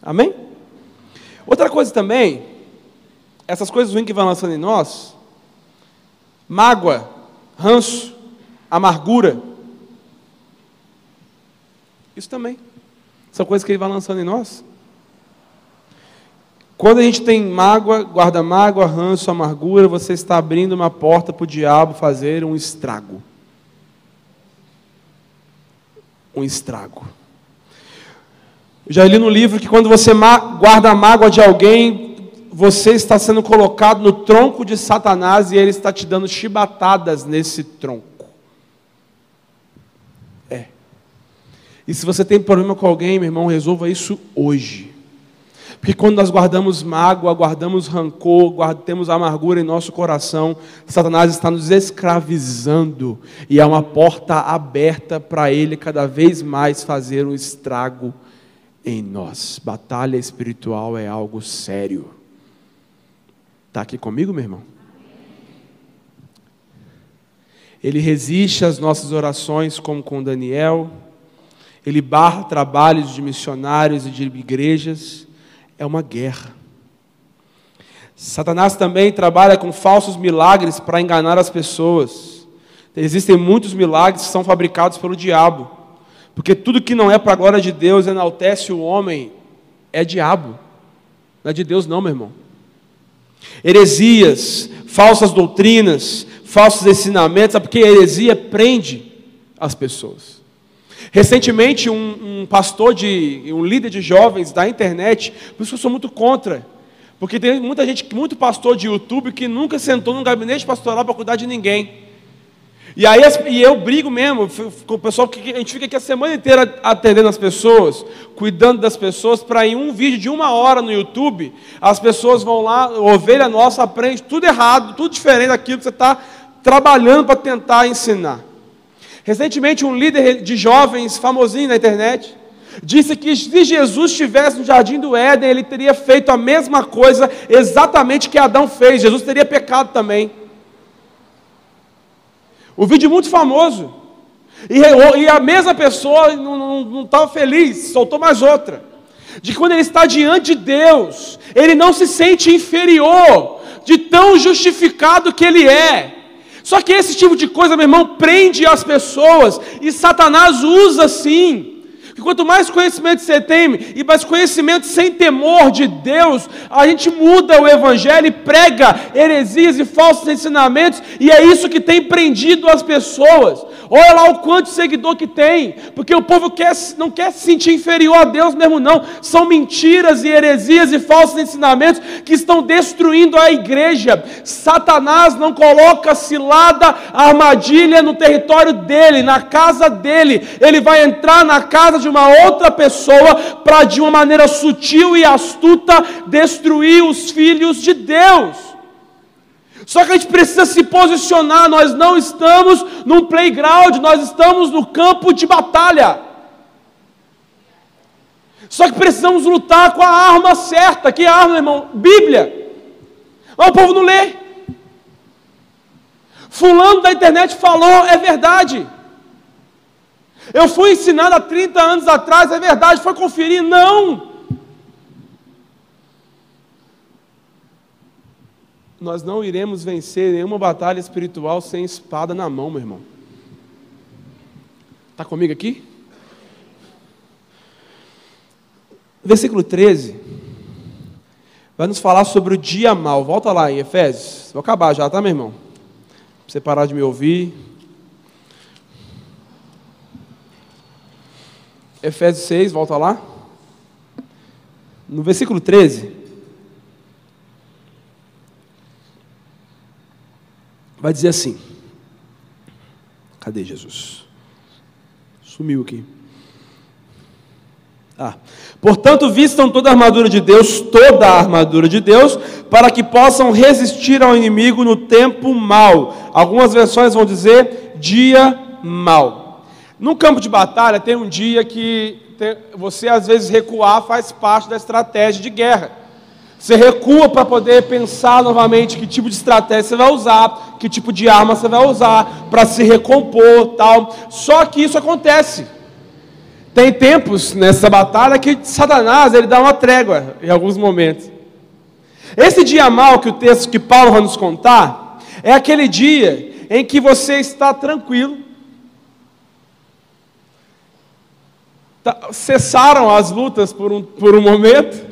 Amém? Outra coisa também, essas coisas ruins que vão lançando em nós, mágoa, ranço, amargura, isso também. São coisas que ele vai lançando em nós. Quando a gente tem mágoa, guarda mágoa, ranço, amargura, você está abrindo uma porta para o diabo fazer um estrago. Um estrago. Eu já li no livro que quando você guarda a mágoa de alguém, você está sendo colocado no tronco de Satanás e ele está te dando chibatadas nesse tronco. É. E se você tem problema com alguém, meu irmão, resolva isso hoje. Porque quando nós guardamos mágoa, guardamos rancor, guardamos amargura em nosso coração, Satanás está nos escravizando e é uma porta aberta para ele cada vez mais fazer um estrago em nós. Batalha espiritual é algo sério. Está aqui comigo, meu irmão? Ele resiste às nossas orações, como com Daniel. Ele barra trabalhos de missionários e de igrejas. É uma guerra. Satanás também trabalha com falsos milagres para enganar as pessoas. Existem muitos milagres que são fabricados pelo diabo. Porque tudo que não é para a glória de Deus, enaltece o homem, é diabo. Não é de Deus, não, meu irmão heresias, falsas doutrinas, falsos ensinamentos, porque a heresia prende as pessoas. Recentemente, um, um, pastor de, um líder de jovens da internet, por isso eu sou muito contra, porque tem muita gente, muito pastor de YouTube que nunca sentou num gabinete pastoral para cuidar de ninguém. E aí e eu brigo mesmo com o pessoal, que a gente fica aqui a semana inteira atendendo as pessoas, cuidando das pessoas, para em um vídeo de uma hora no YouTube, as pessoas vão lá, ovelha nossa aprende tudo errado, tudo diferente daquilo que você está trabalhando para tentar ensinar. Recentemente, um líder de jovens famosinho na internet disse que se Jesus estivesse no jardim do Éden, ele teria feito a mesma coisa exatamente que Adão fez. Jesus teria pecado também. O vídeo muito famoso. E, e a mesma pessoa não estava feliz, soltou mais outra. De quando ele está diante de Deus, ele não se sente inferior, de tão justificado que ele é. Só que esse tipo de coisa, meu irmão, prende as pessoas, e Satanás usa sim Porque quanto mais conhecimento você tem, e mais conhecimento sem temor de Deus, a gente muda o Evangelho e prega heresias e falsos ensinamentos, e é isso que tem prendido as pessoas. Olha lá o quanto seguidor que tem, porque o povo quer, não quer se sentir inferior a Deus mesmo, não. São mentiras e heresias e falsos ensinamentos que estão destruindo a igreja. Satanás não coloca cilada, armadilha no território dele, na casa dele. Ele vai entrar na casa de uma outra pessoa para, de uma maneira sutil e astuta, destruir os filhos de Deus. Só que a gente precisa se posicionar, nós não estamos num playground, nós estamos no campo de batalha. Só que precisamos lutar com a arma certa. Que arma, irmão? Bíblia. Mas o povo não lê. Fulano da internet falou, é verdade. Eu fui ensinado há 30 anos atrás, é verdade, foi conferir. Não. nós não iremos vencer nenhuma batalha espiritual sem espada na mão, meu irmão. Está comigo aqui? Versículo 13 vai nos falar sobre o dia mal. Volta lá em Efésios. Vou acabar já, tá, meu irmão? Pra você parar de me ouvir. Efésios 6, volta lá. No versículo 13. vai dizer assim: Cadê Jesus? Sumiu aqui. Ah, portanto, vistam toda a armadura de Deus, toda a armadura de Deus, para que possam resistir ao inimigo no tempo mal. Algumas versões vão dizer dia mal. No campo de batalha tem um dia que você às vezes recuar faz parte da estratégia de guerra. Você recua para poder pensar novamente que tipo de estratégia você vai usar, que tipo de arma você vai usar para se recompor, tal. Só que isso acontece. Tem tempos nessa batalha que Satanás ele dá uma trégua em alguns momentos. Esse dia mal que o texto que Paulo vai nos contar é aquele dia em que você está tranquilo. Cessaram as lutas por um, por um momento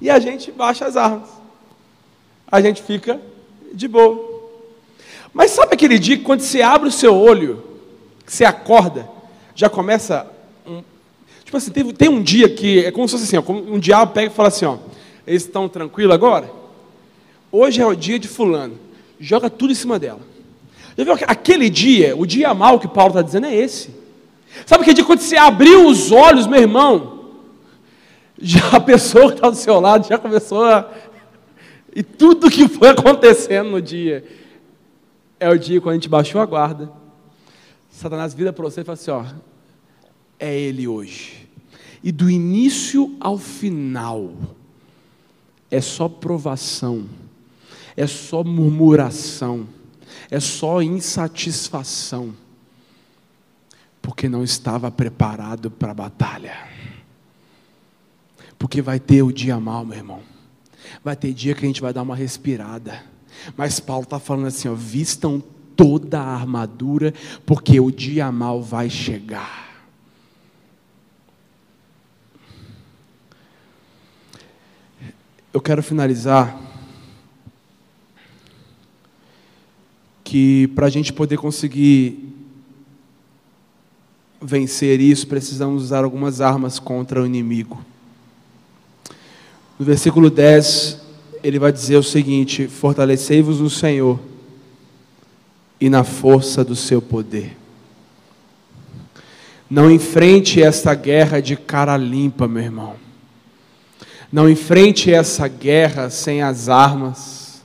e a gente baixa as armas. A gente fica de boa. Mas sabe aquele dia que quando você abre o seu olho, você acorda, já começa um, tipo assim, tem, tem, um dia que é como se fosse assim, ó, um diabo pega e fala assim, ó, eles estão tranquilos agora? Hoje é o dia de fulano. Joga tudo em cima dela. Já viu aquele dia, o dia mal que Paulo está dizendo é esse. Sabe aquele dia quando você abriu os olhos, meu irmão, já a pessoa que está do seu lado já começou a. E tudo que foi acontecendo no dia é o dia quando a gente baixou a guarda. Satanás vira para você e fala assim: ó, é ele hoje. E do início ao final é só provação, é só murmuração, é só insatisfação, porque não estava preparado para a batalha. Porque vai ter o dia mal, meu irmão. Vai ter dia que a gente vai dar uma respirada. Mas Paulo está falando assim: ó, vistam toda a armadura, porque o dia mal vai chegar. Eu quero finalizar que para a gente poder conseguir vencer isso, precisamos usar algumas armas contra o inimigo. No versículo 10, ele vai dizer o seguinte: Fortalecei-vos no Senhor e na força do seu poder. Não enfrente esta guerra de cara limpa, meu irmão. Não enfrente essa guerra sem as armas.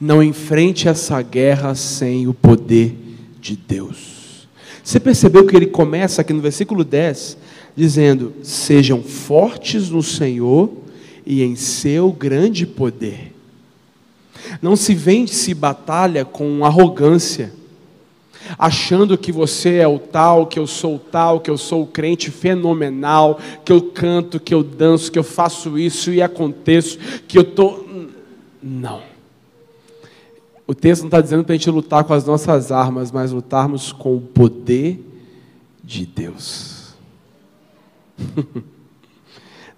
Não enfrente essa guerra sem o poder de Deus. Você percebeu que ele começa aqui no versículo 10 dizendo: Sejam fortes no Senhor e em seu grande poder. Não se vende-se batalha com arrogância, achando que você é o tal, que eu sou o tal, que eu sou o crente fenomenal, que eu canto, que eu danço, que eu faço isso e aconteço, que eu estou. Não. O texto não está dizendo para a gente lutar com as nossas armas, mas lutarmos com o poder de Deus. [laughs]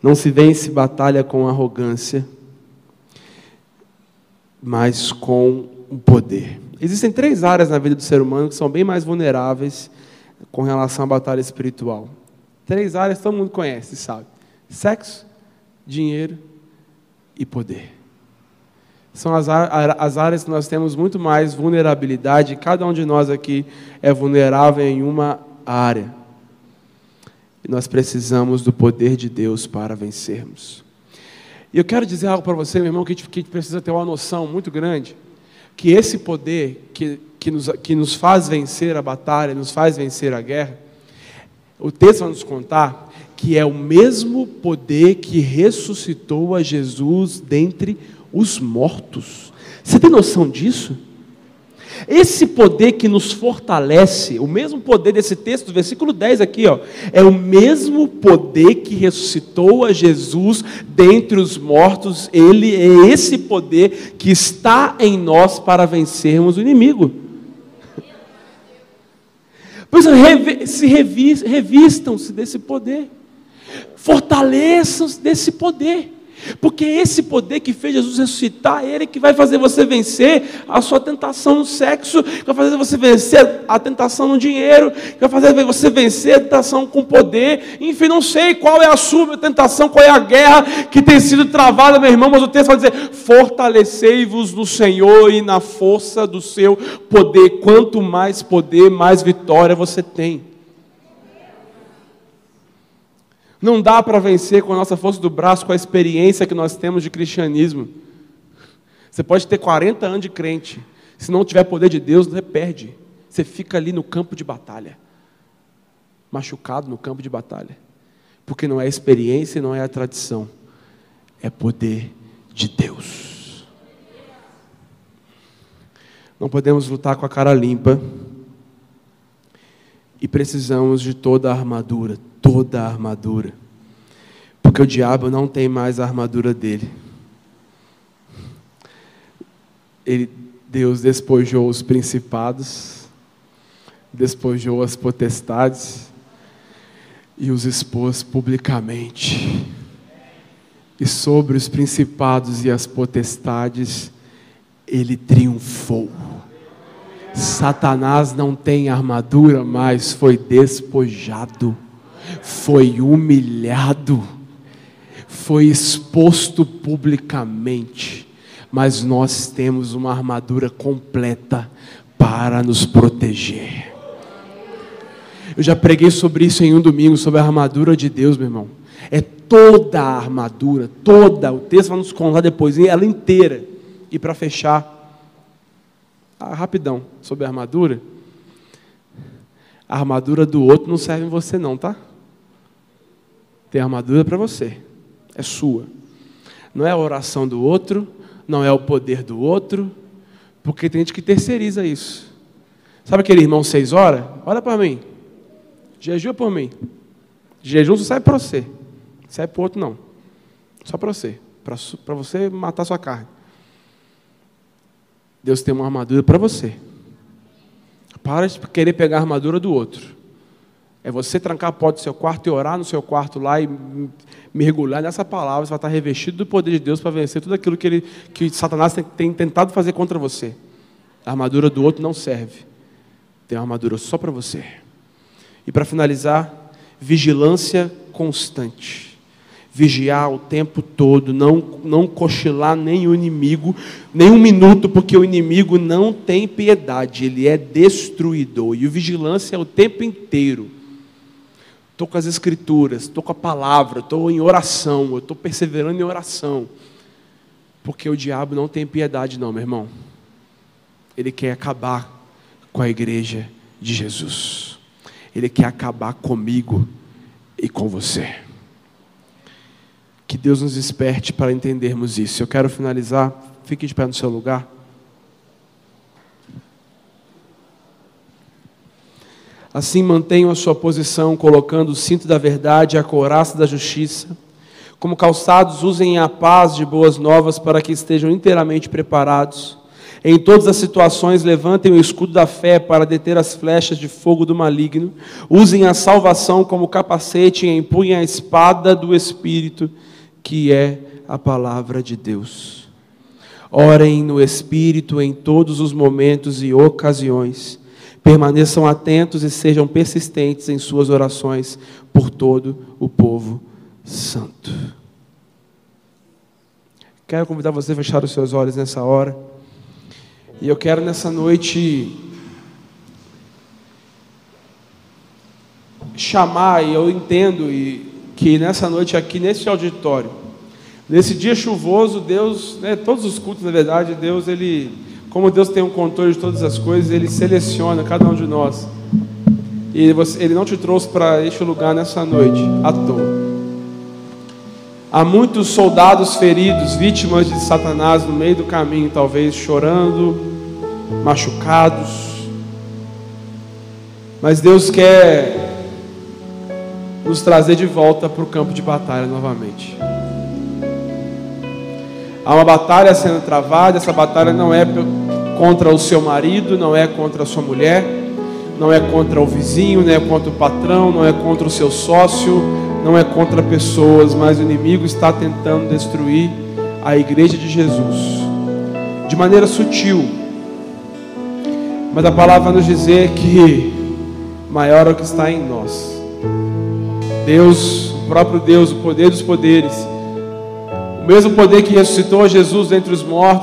Não se vence batalha com arrogância, mas com o poder. Existem três áreas na vida do ser humano que são bem mais vulneráveis com relação à batalha espiritual. Três áreas todo mundo conhece, sabe? Sexo, dinheiro e poder. São as, as áreas que nós temos muito mais vulnerabilidade, cada um de nós aqui é vulnerável em uma área. E nós precisamos do poder de Deus para vencermos. E eu quero dizer algo para você, meu irmão, que a, gente, que a gente precisa ter uma noção muito grande, que esse poder que, que, nos, que nos faz vencer a batalha, nos faz vencer a guerra, o texto vai nos contar que é o mesmo poder que ressuscitou a Jesus dentre os mortos. Você tem noção disso? Esse poder que nos fortalece, o mesmo poder desse texto, do versículo 10 aqui, ó, é o mesmo poder que ressuscitou a Jesus dentre os mortos, ele é esse poder que está em nós para vencermos o inimigo. Pois se revistam-se desse poder, fortaleçam-se desse poder. Porque esse poder que fez Jesus ressuscitar, é ele que vai fazer você vencer a sua tentação no sexo, que vai fazer você vencer a tentação no dinheiro, que vai fazer você vencer a tentação com poder. Enfim, não sei qual é a sua tentação, qual é a guerra que tem sido travada, meu irmão, mas o texto vai dizer: fortalecei-vos no Senhor e na força do seu poder. Quanto mais poder, mais vitória você tem. Não dá para vencer com a nossa força do braço, com a experiência que nós temos de cristianismo. Você pode ter 40 anos de crente, se não tiver poder de Deus, você perde. Você fica ali no campo de batalha, machucado no campo de batalha, porque não é experiência e não é a tradição, é poder de Deus. Não podemos lutar com a cara limpa e precisamos de toda a armadura, toda a armadura. Porque o diabo não tem mais a armadura dele. Ele, Deus despojou os principados, despojou as potestades e os expôs publicamente. E sobre os principados e as potestades, ele triunfou. Satanás não tem armadura, mas foi despojado foi humilhado, foi exposto publicamente, mas nós temos uma armadura completa para nos proteger. Eu já preguei sobre isso em um domingo, sobre a armadura de Deus, meu irmão. É toda a armadura, toda, o texto vai nos contar depois, ela inteira. E para fechar, ah, rapidão, sobre a armadura. A armadura do outro não serve em você, não, tá? Tem armadura para você, é sua. Não é a oração do outro, não é o poder do outro, porque tem gente que terceiriza isso. Sabe aquele irmão seis horas? Olha para mim. Jejua por mim. Jejum só sai para você. Sai para o outro, não. Só para você. Para você matar sua carne. Deus tem uma armadura para você. Para de querer pegar a armadura do outro. É você trancar a porta do seu quarto e orar no seu quarto lá e mergulhar nessa palavra. Você vai estar revestido do poder de Deus para vencer tudo aquilo que, ele, que Satanás tem, tem tentado fazer contra você. A armadura do outro não serve. Tem uma armadura só para você. E para finalizar, vigilância constante. Vigiar o tempo todo, não, não cochilar nem o inimigo, nem um minuto, porque o inimigo não tem piedade, ele é destruidor. E o vigilância é o tempo inteiro estou com as escrituras, estou com a palavra, estou em oração, eu estou perseverando em oração. Porque o diabo não tem piedade, não, meu irmão. Ele quer acabar com a igreja de Jesus. Ele quer acabar comigo e com você. Que Deus nos desperte para entendermos isso. Eu quero finalizar. Fique de pé no seu lugar. Assim mantenham a sua posição, colocando o cinto da verdade e a couraça da justiça. Como calçados, usem a paz de boas novas para que estejam inteiramente preparados. Em todas as situações, levantem o escudo da fé para deter as flechas de fogo do maligno. Usem a salvação como capacete e empunhem a espada do Espírito, que é a palavra de Deus. Orem no Espírito em todos os momentos e ocasiões. Permaneçam atentos e sejam persistentes em suas orações por todo o povo santo. Quero convidar você a fechar os seus olhos nessa hora. E eu quero nessa noite chamar, e eu entendo e que nessa noite aqui, nesse auditório, nesse dia chuvoso, Deus, né, todos os cultos, na verdade, Deus, Ele, como Deus tem um controle de todas as coisas, Ele seleciona cada um de nós. E Ele não te trouxe para este lugar nessa noite, à toa. Há muitos soldados feridos, vítimas de Satanás no meio do caminho, talvez chorando, machucados. Mas Deus quer nos trazer de volta para o campo de batalha novamente. Há uma batalha sendo travada, essa batalha não é contra o seu marido, não é contra a sua mulher, não é contra o vizinho, não é contra o patrão, não é contra o seu sócio, não é contra pessoas, mas o inimigo está tentando destruir a igreja de Jesus de maneira sutil mas a palavra nos dizer que maior é o que está em nós. Deus, o próprio Deus, o poder dos poderes, o mesmo poder que ressuscitou Jesus dentre os mortos,